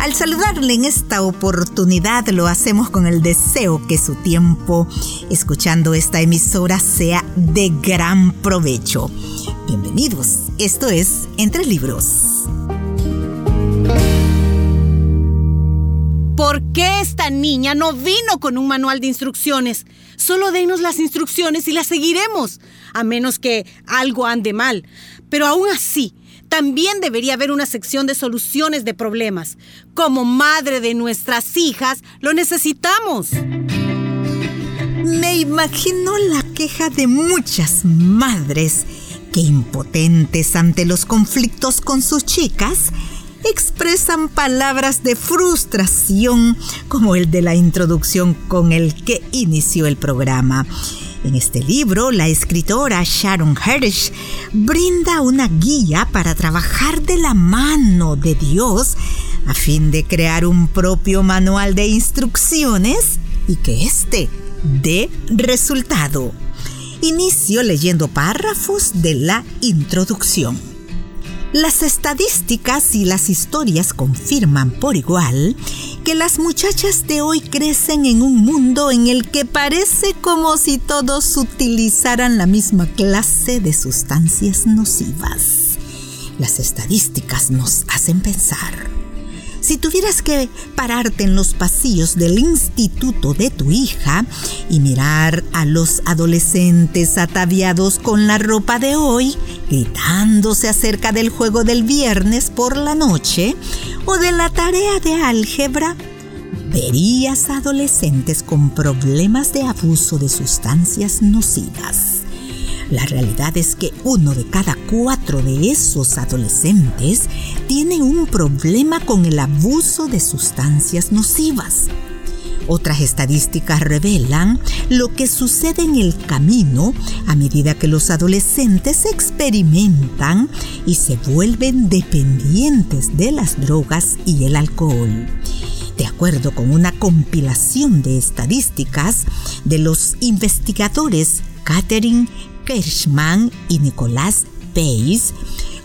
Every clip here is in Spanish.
Al saludarle en esta oportunidad lo hacemos con el deseo que su tiempo escuchando esta emisora sea de gran provecho. Bienvenidos, esto es Entre Libros. ¿Por qué esta niña no vino con un manual de instrucciones? Solo denos las instrucciones y las seguiremos, a menos que algo ande mal. Pero aún así, también debería haber una sección de soluciones de problemas. Como madre de nuestras hijas, lo necesitamos. Me imagino la queja de muchas madres que impotentes ante los conflictos con sus chicas, expresan palabras de frustración como el de la introducción con el que inició el programa. En este libro, la escritora Sharon Hirsch brinda una guía para trabajar de la mano de Dios a fin de crear un propio manual de instrucciones y que éste dé resultado. Inicio leyendo párrafos de la introducción. Las estadísticas y las historias confirman por igual que las muchachas de hoy crecen en un mundo en el que parece como si todos utilizaran la misma clase de sustancias nocivas. Las estadísticas nos hacen pensar. Si tuvieras que pararte en los pasillos del instituto de tu hija y mirar a los adolescentes ataviados con la ropa de hoy, gritándose acerca del juego del viernes por la noche o de la tarea de álgebra, verías adolescentes con problemas de abuso de sustancias nocivas la realidad es que uno de cada cuatro de esos adolescentes tiene un problema con el abuso de sustancias nocivas. Otras estadísticas revelan lo que sucede en el camino a medida que los adolescentes experimentan y se vuelven dependientes de las drogas y el alcohol. De acuerdo con una compilación de estadísticas de los investigadores Catherine Kirschman y Nicolás Pace,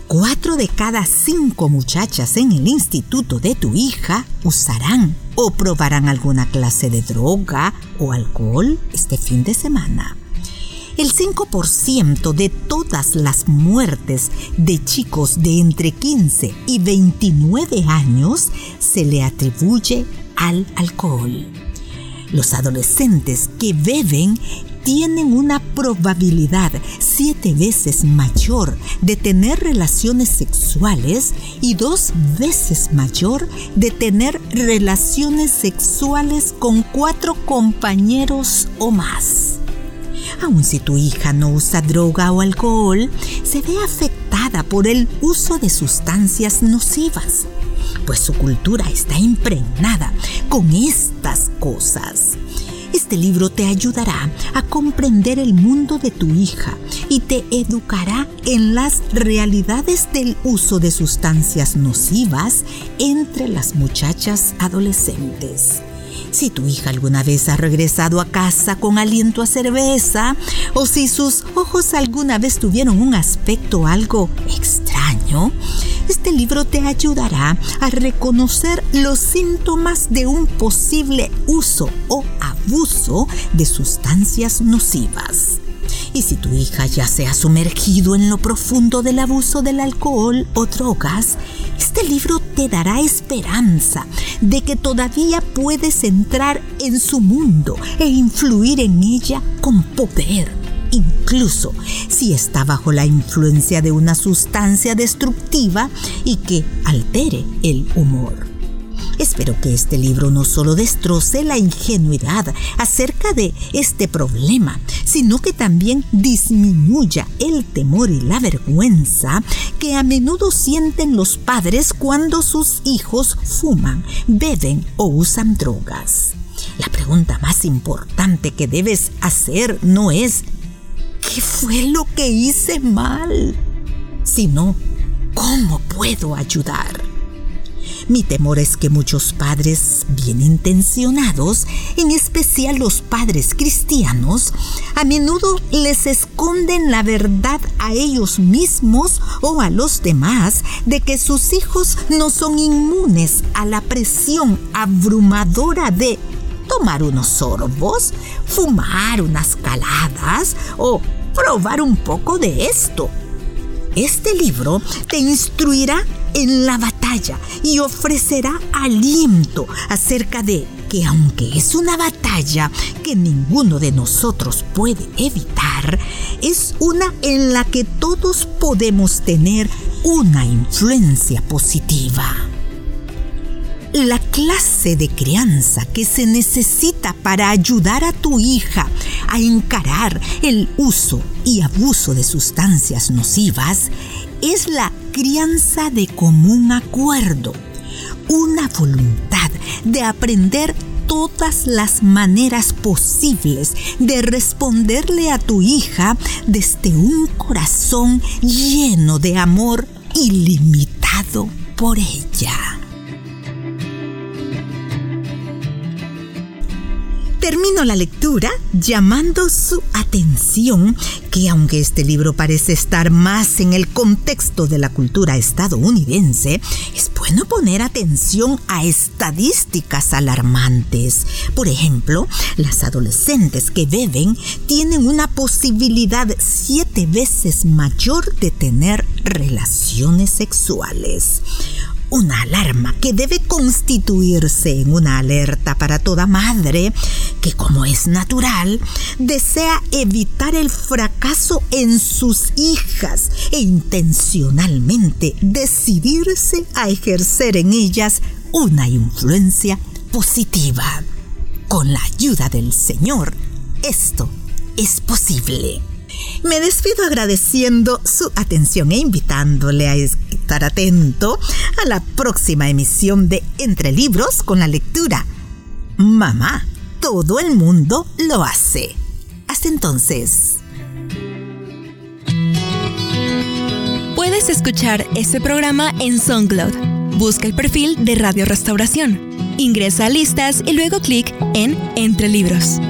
cuatro de cada cinco muchachas en el instituto de tu hija usarán o probarán alguna clase de droga o alcohol este fin de semana. El 5% de todas las muertes de chicos de entre 15 y 29 años se le atribuye al alcohol. Los adolescentes que beben tienen una probabilidad siete veces mayor de tener relaciones sexuales y dos veces mayor de tener relaciones sexuales con cuatro compañeros o más. Aun si tu hija no usa droga o alcohol, se ve afectada por el uso de sustancias nocivas, pues su cultura está impregnada con estas cosas. Este libro te ayudará a comprender el mundo de tu hija y te educará en las realidades del uso de sustancias nocivas entre las muchachas adolescentes. Si tu hija alguna vez ha regresado a casa con aliento a cerveza o si sus ojos alguna vez tuvieron un aspecto algo extraño, este libro te ayudará a reconocer los síntomas de un posible uso o abuso de sustancias nocivas. Y si tu hija ya se ha sumergido en lo profundo del abuso del alcohol o drogas, este libro te dará esperanza de que todavía puedes entrar en su mundo e influir en ella con poder incluso si está bajo la influencia de una sustancia destructiva y que altere el humor. Espero que este libro no solo destroce la ingenuidad acerca de este problema, sino que también disminuya el temor y la vergüenza que a menudo sienten los padres cuando sus hijos fuman, beben o usan drogas. La pregunta más importante que debes hacer no es ¿qué fue lo que hice mal? Sino, ¿cómo puedo ayudar? Mi temor es que muchos padres bien intencionados, en especial los padres cristianos, a menudo les esconden la verdad a ellos mismos o a los demás de que sus hijos no son inmunes a la presión abrumadora de tomar unos sorbos, fumar unas caladas o probar un poco de esto. Este libro te instruirá en la batalla y ofrecerá aliento acerca de que aunque es una batalla que ninguno de nosotros puede evitar, es una en la que todos podemos tener una influencia positiva la clase de crianza que se necesita para ayudar a tu hija a encarar el uso y abuso de sustancias nocivas es la crianza de común acuerdo, una voluntad de aprender todas las maneras posibles de responderle a tu hija desde un corazón lleno de amor ilimitado por ella. Termino la lectura llamando su atención que aunque este libro parece estar más en el contexto de la cultura estadounidense, es bueno poner atención a estadísticas alarmantes. Por ejemplo, las adolescentes que beben tienen una posibilidad siete veces mayor de tener relaciones sexuales una alarma que debe constituirse en una alerta para toda madre que, como es natural, desea evitar el fracaso en sus hijas e intencionalmente decidirse a ejercer en ellas una influencia positiva. Con la ayuda del Señor, esto es posible. Me despido agradeciendo su atención e invitándole a estar atento a la próxima emisión de Entre Libros con la lectura. Mamá, todo el mundo lo hace. Hasta entonces. Puedes escuchar este programa en SoundCloud. Busca el perfil de Radio Restauración. Ingresa a listas y luego clic en Entre Libros.